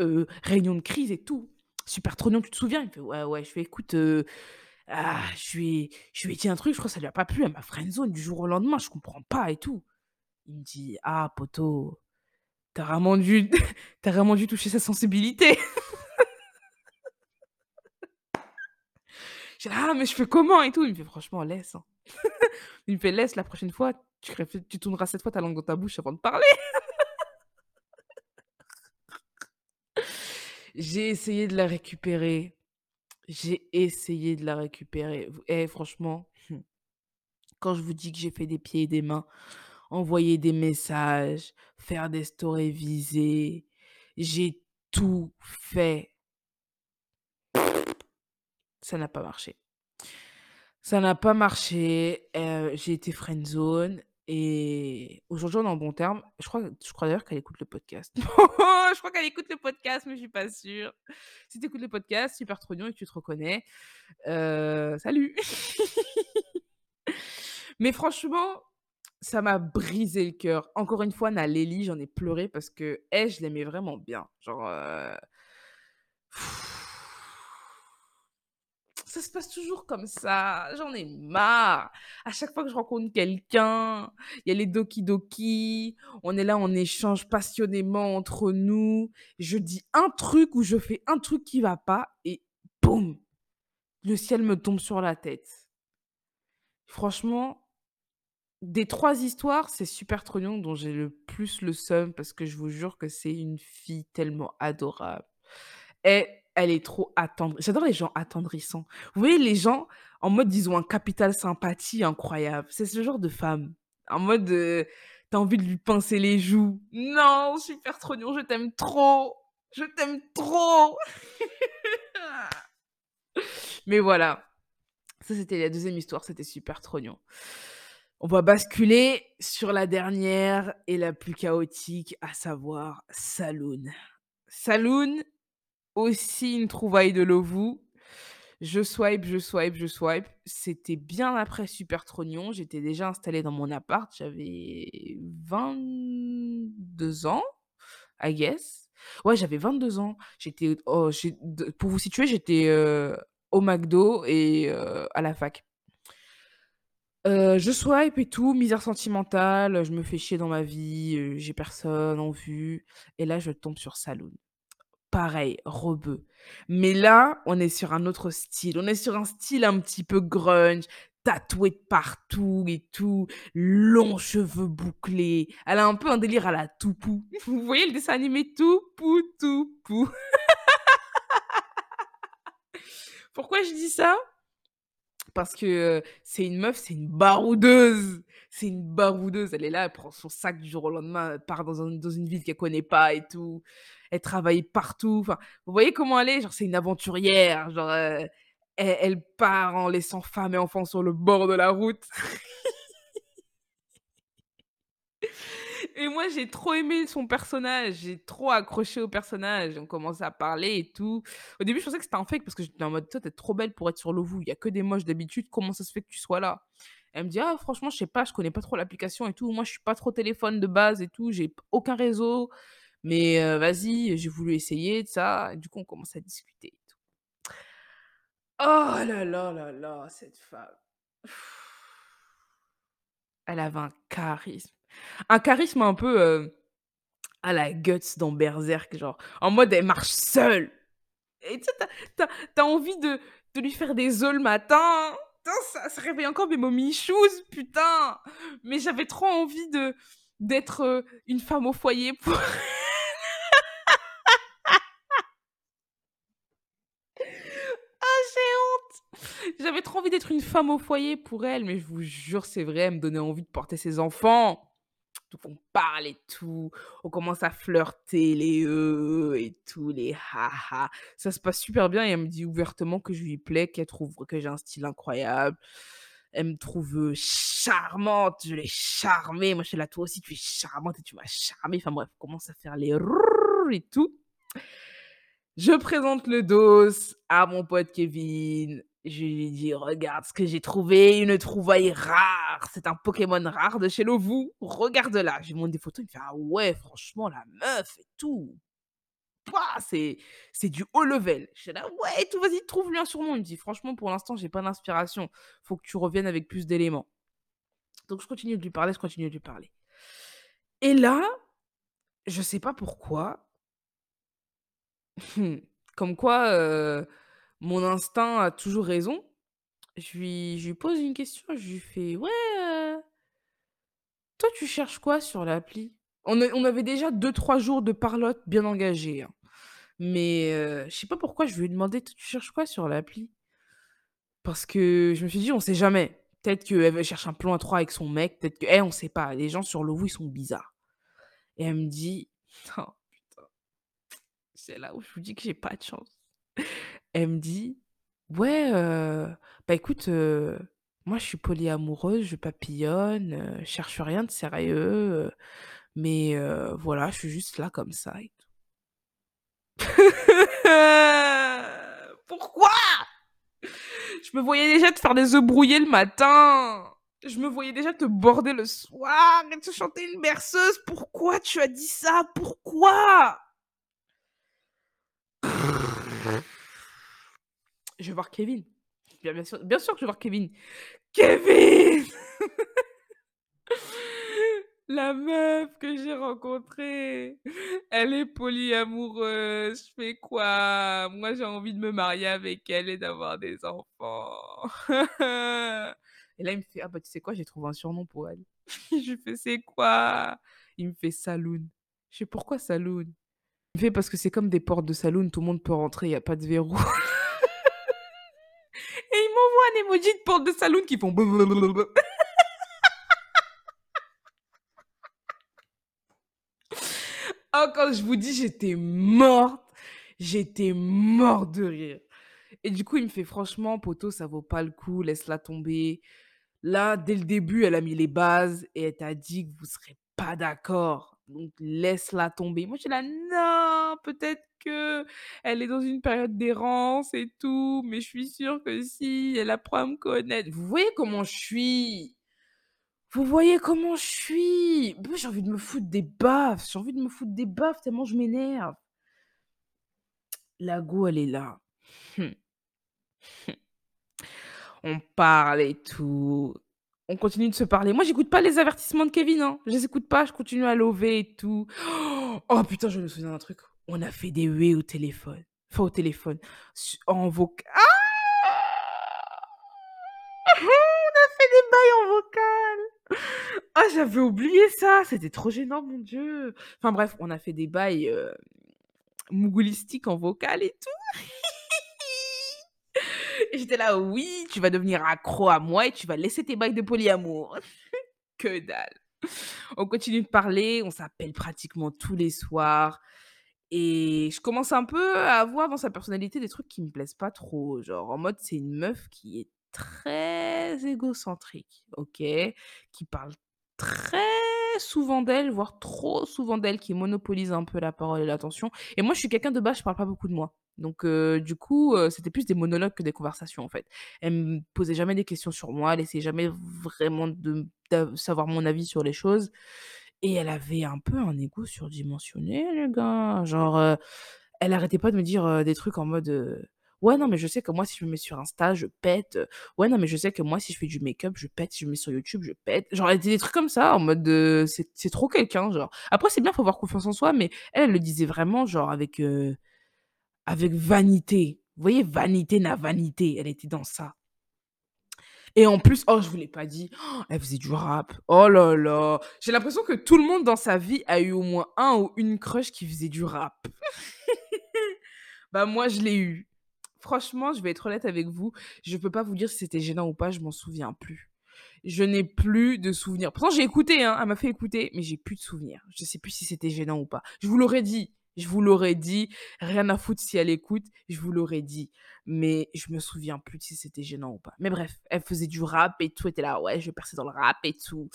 heu, réunion de crise et tout. Super trognon, tu te souviens?» il fait: «Ouais, ouais». Je fais: «Écoute, heu, ah» je lui ai je lui ai dit un truc, je crois que ça lui a pas plu, elle m'a friendzone du jour au lendemain, je comprends pas et tout. Il me dit: «Ah poto, tu as vraiment dû as vraiment dû toucher sa sensibilité». Là: «Ah mais je fais comment et tout?» il me fait: «Franchement laisse, hein». Il me fait: «Laisse la prochaine fois, tu tu tourneras cette fois ta langue dans ta bouche avant de parler». J'ai essayé de la récupérer. J'ai essayé de la récupérer. V eh franchement, mmh, quand je vous dis que j'ai fait des pieds et des mains, envoyer des messages, faire des stories visées, j'ai tout fait. Ça n'a pas marché. Ça n'a pas marché, j'ai été friendzone et aujourd'hui on est en bons termes. Je crois je crois d'ailleurs qu'elle écoute le podcast. Je crois qu'elle écoute le podcast, mais je suis pas sûre. Si tu écoutes le podcast, super trognon et que tu te reconnais, heu, salut! Mais franchement, ça m'a brisé le cœur. Encore une fois, Nalélie, j'en ai pleuré parce qu'elle, je l'aimais vraiment bien. Genre, heu Ça se passe toujours comme ça, j'en ai marre. À chaque fois que je rencontre quelqu'un, il y a les doki doki, on est là, on échange passionnément entre nous. Je dis un truc ou je fais un truc qui va pas et boum! Le ciel me tombe sur la tête. Franchement, des 3 histoires, c'est Super Trognon dont j'ai le plus le seum parce que je vous jure que c'est une fille tellement adorable. Et elle est trop attendri j'adore les gens attendrissants. Vous voyez les gens en mode ils ont un capital sympathie incroyable. C'est ce genre de femme. En mode, heu, tu as envie de lui pincer les joues. «Non, Super Trognon, je t'aime trop, je t'aime trop!» Mais voilà, ça c'était la deuxième histoire, c'était Super Trognon. On va basculer sur la dernière et la plus chaotique, à savoir Saloon. Saloon, aussi une trouvaille de Lovoo. Je swipe, je swipe, je swipe. C'était bien après Super Trognon. J'étais déjà installée dans mon appart. J'avais 22 ans, I guess. Ouais, j'avais 22 ans. J'étais, oh, pour vous situer, j'étais, heu, au McDo et heu, à la fac. Heu, je swipe et tout, misère sentimentale, je me fais chier dans ma vie, j'ai personne en vue et là, je tombe sur Saloon. Pareil, rebeu. Mais là, on est sur un autre style. On est sur un style un petit peu grunge, tatouée de partout et tout, longs cheveux bouclés. Elle a un peu un délire à la Toupou. Vous voyez le dessin animé? Toupou, Toupou? Pourquoi je dis ça? Parce que, c'est une meuf, c'est une baroudeuse! C'est une baroudeuse. Elle est là, elle prend son sac du jour au lendemain, elle part dans dans une ville qu'elle connaît pas et tout. Elle travaille partout. Vous voyez comment elle est? Genre, c'est une aventurière, genre, elle elle part en laissant femme et enfants sur le bord de la route. Et moi, j'ai trop aimé son personnage, j'ai trop accroché au personnage. On commençait à parler et tout. Au début, je pensais que c'était un fake parce que j'étais en mode: «Toi, tu es trop belle pour être sur Lovoo, il y a que des moches d'habitude, comment ça se fait que tu sois là?» elle me dit: «Ah franchement, je sais pas, je connais pas trop l'application et tout. Moi, je suis pas trop téléphone de base et tout, j'ai aucun réseau, mais heu, vas-y, j'ai voulu essayer, de ça» et du coup, on commence à discuter et tout. Oh là là là là, cette femme. Elle avait un charisme. Un charisme un peu, heu, à la Guts dans Berserk, genre, en mode elle marche seule et tu sais, tu as tu as tu as envie de de lui faire des œufs le matin. Putain, ça ça réveille encore mes mommy issues, putain! Mais j'avais trop envie de d'être, heu, une femme au foyer pour Ah! J'avais trop envie d'être une femme au foyer pour elle, mais je vous jure, c'est vrai, elle me donnait envie de porter ses enfants. Donc on parle et tout, on commence à flirter, les «heu» et tout, les «ha ha». Ça se passe super bien et elle me dit ouvertement que je lui plais, qu'elle trouve que j'ai un style incroyable. Elle me trouve, charmante, je l'ai charmée. Moi, j'étais là: «Toi aussi, tu es charmante et tu m'as charmée». Enfin bref, on commence à faire les et tout. Je présente le dos à mon pote Kevin. Je lui dis: «Regarde ce que j'ai trouvé, une trouvaille rare. C'est un Pokémon rare de chez Lovoo. Regarde-la». Je lui montre des photos, il me fait: «Ah ouais, franchement, la meuf et tout, c'est du haut level». J'étais là: «Ouais tout, vas-y, trouve-lui un surnom». Il me dit: «Franchement, pour l'instant, j'ai pas d'inspiration. Faut que tu reviennes avec plus d'éléments». Donc je continue de lui parler, je continue de lui parler et là, je sais pas pourquoi comme quoi, heu, mon instinct a toujours raison. Je lui pose une question, je lui fais: «Ouais, heu, toi tu cherches quoi sur l'appli?» on on avait déjà deux trois jours de parlotte bien engagés, hein, mais heu, je sais pas pourquoi je lui ai demandé: «Toi tu cherches quoi sur l'appli?» parce que je me suis dit: «On sait jamais. Peut-être qu'elle cherche un plan à 3 avec son mec, peut-être que» eh, on sait pas, les gens sur Lovoo, ils sont bizarres et elle me dit oh putain, c'est là où je vous dis que j'ai pas de chance. Elle me dit: «Ouais, heu, bah, écoute, heu, moi je suis polyamoureuse, je papillonne, heu, je cherche rien de sérieux, mais voilà, je suis juste là comme ça et tout». Pourquoi? Je me voyais déjà te faire des œufs brouillés le matin. Je me voyais déjà te border le soir et te chanter une berceuse. Pourquoi tu as dit ça? Pourquoi? Je vais voir Kevin. Bien sûr sûr que je vais voir Kevin. Kevin! La meuf que j'ai rencontrée, elle est polyamoureuse. Je fais quoi? Moi, j'ai envie de me marier avec elle et d'avoir des enfants. Et là, il me fait: «Ah bah, tu sais quoi? J'ai trouvé un surnom pour elle». Je fais: «C'est quoi?» Il me fait: «Saloon». Je fais: «Pourquoi Saloon?» Il me fait: «Parce que c'est comme des portes de saloon, tout le monde peut rentrer, il y a pas de verrou». Un emoji de porte de saloon qui font Oh, quand je vous dis, j'étais morte, j'étais morte de rire. Et du coup, il me fait: «Franchement, poto, ça vaut pas le coup, laisse-la tomber. Là, dès le début, elle a mis les bases et elle t'a dit que vous serez pas d'accord, donc laisse-la tomber». Moi, j'étais là: «Non, peut-être qu'elle est dans une période d'errance et tout, mais je suis sûre que si, elle apprend à me connaître». Vous voyez comment je suis? Vous voyez comment je suis? Moi, j'ai envie de me foutre des baffes, j'ai envie de me foutre des baffes tellement je m'énerve. La go, elle est là. Mmh. Mmh. On parle et tout. On continue de se parler. Moi, j'écoute pas les avertissements de Kevin, hein. Je les écoute pas, je continue à lover et tout. Oh putain, je me souviens d'un truc. On a fait des huées au téléphone. Enfin, au téléphone. En voc ah! On a fait des bails en vocal. Ah, j'avais oublié ça, c'était trop gênant, mon Dieu. Enfin bref, on a fait des bails, mougoulistiques en vocal et tout. J'étais là: «Oui, tu vas devenir accro à moi et tu vas laisser tes bails de polyamour». Que dalle. On continue de parler, on s'appelle pratiquement tous les soirs et je commence un peu à voir dans sa personnalité des trucs qui me plaisent pas trop. Genre en mode, c'est une meuf qui est très égocentrique, OK? Qui parle très souvent d'elle, voire trop souvent d'elle, qui monopolise un peu la parole et l'attention et moi, je suis quelqu'un de base, je parle pas beaucoup de moi. Donc du coup, c'était plus des monologues que des conversations, en fait. Elle me posait jamais des questions sur moi, elle essayait jamais vraiment de savoir mon avis sur les choses et elle avait un peu un ego surdimensionné, le gars. Genre, elle arrêtait pas de me dire, des trucs en mode, «Ouais, non, mais je sais que moi, si je me mets sur Insta, je pète. Ouais, non, mais je sais que moi, si je fais du make-up, je pète. Si je me mets sur YouTube, je pète». Genre, elle disait des trucs comme ça en mode, c'est trop quelqu'un, genre. Après, c'est bien, faut avoir confiance en soi, mais elle, elle le disait vraiment genre avec, avec vanité. Vous voyez? Vanité na vanité, elle était dans ça. Et en plus, oh, je vous l'ai pas dit, elle faisait du rap. Oh là là! J'ai l'impression que tout le monde dans sa vie a eu au moins un ou une crush qui faisait du rap. Bah, moi, je l'ai eu. Franchement, je vais être honnête avec vous, je peux pas vous dire si c'était gênant ou pas, je m'en souviens plus. Je n'ai plus de souvenirs. Pourtant, j'ai écouté, hein, elle m'a fait écouter, mais j'ai plus de souvenirs. Je sais plus si c'était gênant ou pas. Je vous l'aurais dit, je vous l'aurais dit, rien à foutre si elle écoute, je vous l'aurais dit. Mais je me souviens plus si c'était gênant ou pas. Mais bref, elle faisait du rap et tout, elle était là: «Ouais, je vais percer dans le rap et tout.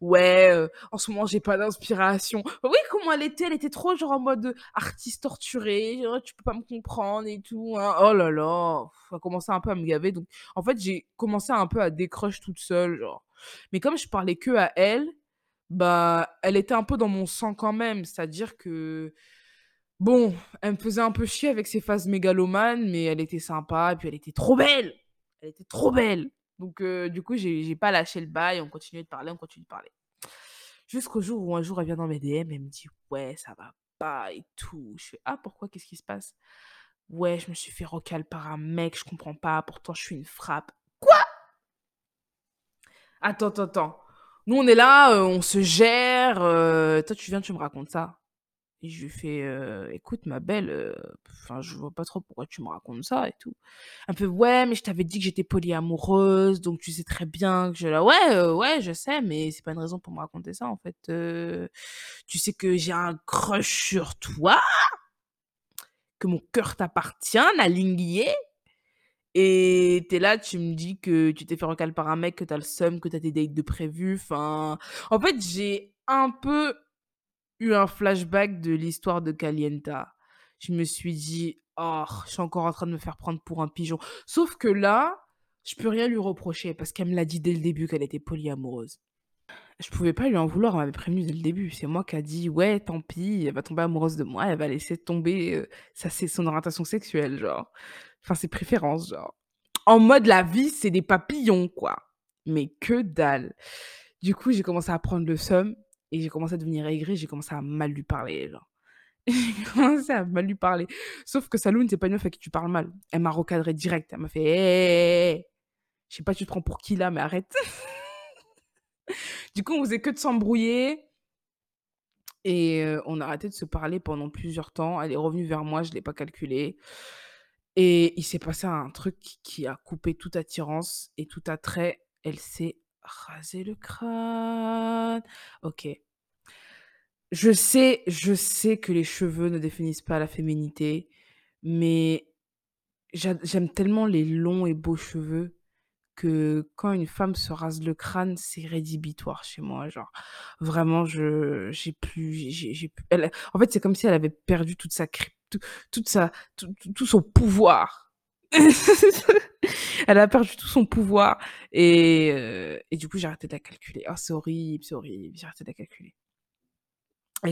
Ouais, heu, en ce moment, j'ai pas d'inspiration». Oui, comment elle était? Elle était trop genre en mode, artiste torturé, «Tu peux pas me comprendre et tout, hein». Oh là là! Elle commençait un peu à me gaver donc en fait, j'ai commencé un peu à décrush toute seule. Mais comme je parlais que à elle, bah, elle était un peu dans mon sang quand même. C'est-à-dire que, bon, elle me faisait un peu chier avec ses phases mégalomanes, mais elle était sympa et puis elle était trop belle! Elle était trop belle! Donc heu, du coup, j'ai pas lâché le bail, on continuait de parler, on continue de parler. Jusqu'au jour où un jour, elle vient dans mes DM, elle me dit: «Ouais, ça va pas et tout». Je fais: «Ah pourquoi? Qu'est-ce qui se passe?» «Ouais, je me suis fait recal par un mec, je comprends pas, pourtant je suis une frappe». Quoi? Attends, attends, attends. Nous, on est là, heu, on se gère, heu, toi, tu viens, tu me racontes ça? Et je lui fais: «Heu, écoute ma belle, enfin, je vois pas trop pourquoi tu me racontes ça et tout». Me fait: «Ouais, mais je t'avais dit que j'étais polyamoureuse, donc tu sais très bien que je» là: «Ouais, ouais, je sais, mais c'est pas une raison pour me raconter ça, en fait. Tu sais que j'ai un crush sur toi, que mon cœur t'appartient, na linguier et tu es là, tu me dis que tu t'es fait recal par un mec, que tu as le seum, que tu as des dates de prévues». Enfin, en fait, j'ai un peu eu un flashback de l'histoire de Calienta. Je me suis dit: «Oh, je suis encore en train de me faire prendre pour un pigeon». Sauf que là, je peux rien lui reprocher parce qu'elle me l'a dit dès le début qu'elle était polyamoureuse. Je pouvais pas lui en vouloir, elle m'avait prévenue dès le début. C'est moi qui a dit: «Ouais, tant pis, elle va tomber amoureuse de moi, elle va laisser tomber, ça c'est son orientation sexuelle, genre. Enfin, ses préférences, genre». En mode la vie, c'est des papillons, quoi. Mais que dalle. Du coup, j'ai commencé à prendre le seum et j'ai commencé à devenir aigrie, j'ai commencé à mal lui parler, genre. J'ai commencé à mal lui parler. Sauf que Saloune, c'est pas une meuf à qui tu parles mal. Elle m'a recadré direct, elle m'a fait: «Hé, hé, hé, hé, je sais pas tu te prends pour qui là, mais arrête». Du coup, on faisait que de s'embrouiller et heu, on a arrêté de se parler pendant plusieurs temps. Elle est revenue vers moi, je l'ai pas calculé et il s'est passé un truc qui a coupé toute attirance et tout attrait. Elle s'est rasé le crâne. OK. Je sais je sais que les cheveux ne définissent pas la féminité, mais j'a j'aime tellement les longs et beaux cheveux que quand une femme se rase le crâne, c'est rédhibitoire chez moi, genre. Vraiment, je j'ai plus j'ai j'ai p elle en fait, c'est comme si elle avait perdu toute sa toute sa tout tout son pouvoir. Elle a perdu tout son pouvoir et heu et du coup, j'ai arrêté de la calculer. Oh, c'est horrible, c'est horrible, j'ai arrêté de la calculer.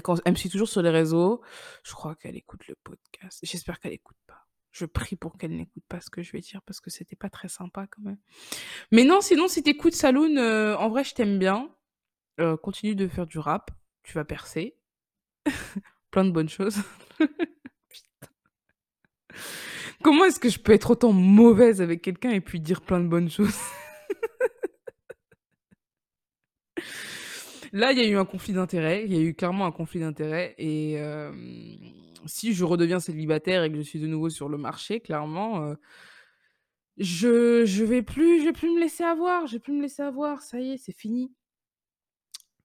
Quand elle me suit toujours sur les réseaux, je crois qu'elle écoute le podcast. J'espère qu'elle écoute pas. Je prie pour qu'elle n'écoute pas ce que je vais dire parce que c'était pas très sympa quand même. Mais non, sinon si tu écoutes Saloune, heu, en vrai je t'aime bien. Heu, continue de faire du rap, tu vas percer. Plein de bonnes choses. Comment est-ce que je peux être autant mauvaise avec quelqu'un et puis dire plein de bonnes choses? Là, il y a eu un conflit d'intérêts, il y a eu clairement un conflit d'intérêts et hem, si je redeviens célibataire et que je suis de nouveau sur le marché, clairement, heu, je je vais plus je vais me laisser avoir, je vais plus me laisser avoir, ça y est, c'est fini.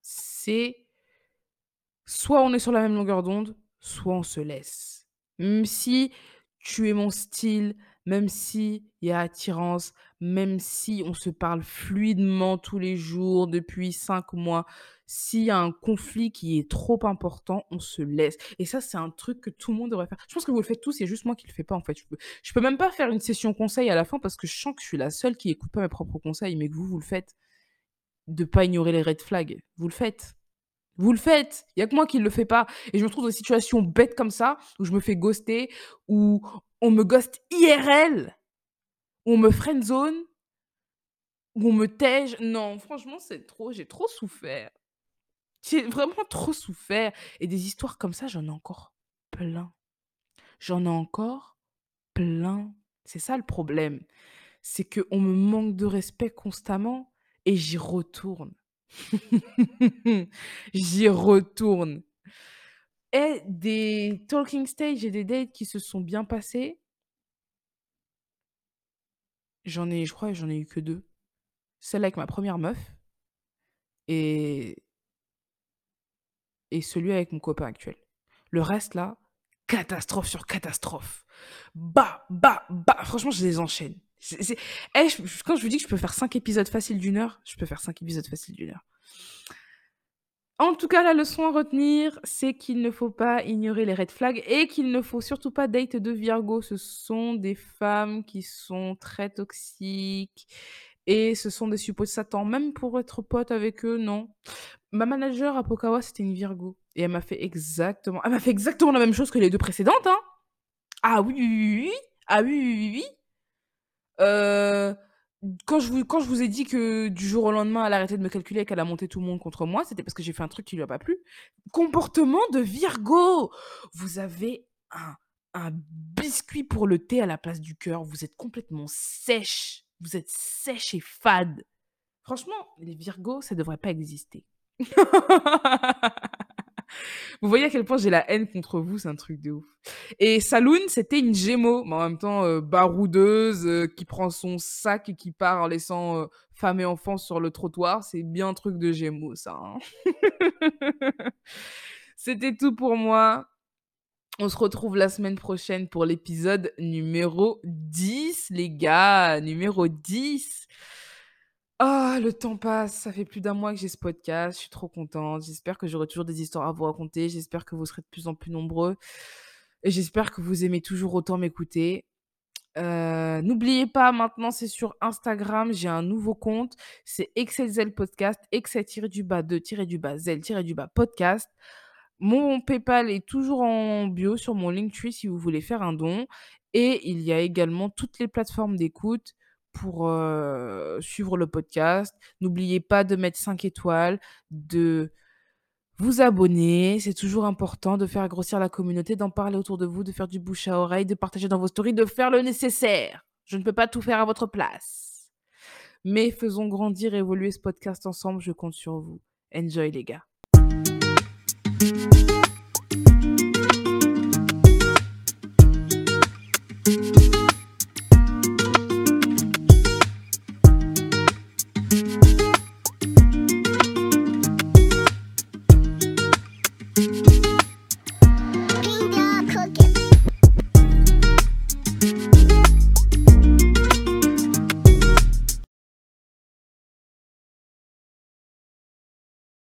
C'est soit on est sur la même longueur d'onde, soit on se laisse. Même si tu es mon style, même s'il y a attirance, même si on se parle fluidement tous les jours depuis 5 mois, s'il y a un conflit qui est trop important, on se laisse. Et ça, c'est un truc que tout le monde devrait faire. Je pense que vous le faites tous, c'est juste moi qui le fais pas en fait. Je peux, peux même pas faire une session conseil à la fin parce que je sens que je suis la seule qui écoute pas mes propres conseils, mais que vous, vous le faites. De pas ignorer les red flags. Vous le faites. Vous le faites. Il y a que moi qui le fais pas. Et je me trouve dans des situations bêtes comme ça, où je me fais ghoster, où on me ghost IRL, où on me friendzone, où on me tège. Non, franchement, c'est trop. J'ai trop souffert. J'ai vraiment trop souffert. Et des histoires comme ça, j'en ai encore plein. J'en ai encore plein. C'est ça le problème. C'est qu'on me manque de respect constamment et j'y retourne. J'y retourne. Et des talking stage et des dates qui se sont bien passés j'en ai je crois j'en ai eu que 2. Celle avec ma première meuf et et celui avec mon copain actuel. Le reste là, catastrophe sur catastrophe. Bah, bah, bah, franchement, je les enchaîne. Eh, quand je vous dis que je peux faire 5 épisodes faciles d'une heure, je peux faire 5 épisodes faciles d'une heure. En tout cas, la leçon à retenir, c'est qu'il ne faut pas ignorer les red flags et qu'il ne faut surtout pas date de Virgo. Ce sont des femmes qui sont très toxiques et ce sont des suppôts de Satan. Même pour être pote avec eux, non. Ma manager à Pokawa, c'était une Virgo et elle m'a fait exactement elle m'a fait exactement la même chose que les 2 précédentes. Ah oui, oui, oui, oui. Ah oui, oui, oui, oui. Heu quand je vous quand je vous ai dit que du jour au lendemain, elle a arrêté de me calculer et qu'elle a monté tout le monde contre moi, c'était parce que j'ai fait un truc qui lui a pas plu. Comportement de Virgo! Vous avez un un biscuit pour le thé à la place du cœur. Vous êtes complètement sèche. Vous êtes sèche et fade. Franchement, les Virgos, ça devrait pas exister. Vous voyez à quel point j'ai la haine contre vous, c'est un truc de ouf. Et Saloon, c'était une Gémeaux, mais en même temps euh, baroudeuse, euh, qui prend son sac et qui part en laissant euh, femme et enfants sur le trottoir. C'est bien un truc de Gémeaux, ça. hein. C'était tout pour moi. On se retrouve la semaine prochaine pour l'épisode numéro 10, les gars. Numéro 10. Ah, le temps passe, ça fait plus d'un mois que j'ai ce podcast, je suis trop contente. J'espère que j'aurai toujours des histoires à vous raconter, j'espère que vous serez de plus en plus nombreux et j'espère que vous aimez toujours autant m'écouter. Heu, n'oubliez pas, maintenant, c'est sur Instagram, j'ai un nouveau compte, c'est Excelzel Podcast, excel-du-bas 2-du-bas zel-du-bas podcast. Mon PayPal est toujours en bio sur mon Linktree si vous voulez faire un don et il y a également toutes les plateformes d'écoute pour, suivre le podcast. N'oubliez pas de mettre 5 étoiles, de vous abonner, c'est toujours important de faire grossir la communauté, d'en parler autour de vous, de faire du bouche à oreille, de partager dans vos stories, de faire le nécessaire. Je ne peux pas tout faire à votre place. Mais faisons grandir et évoluer ce podcast ensemble, je compte sur vous. Enjoy les gars.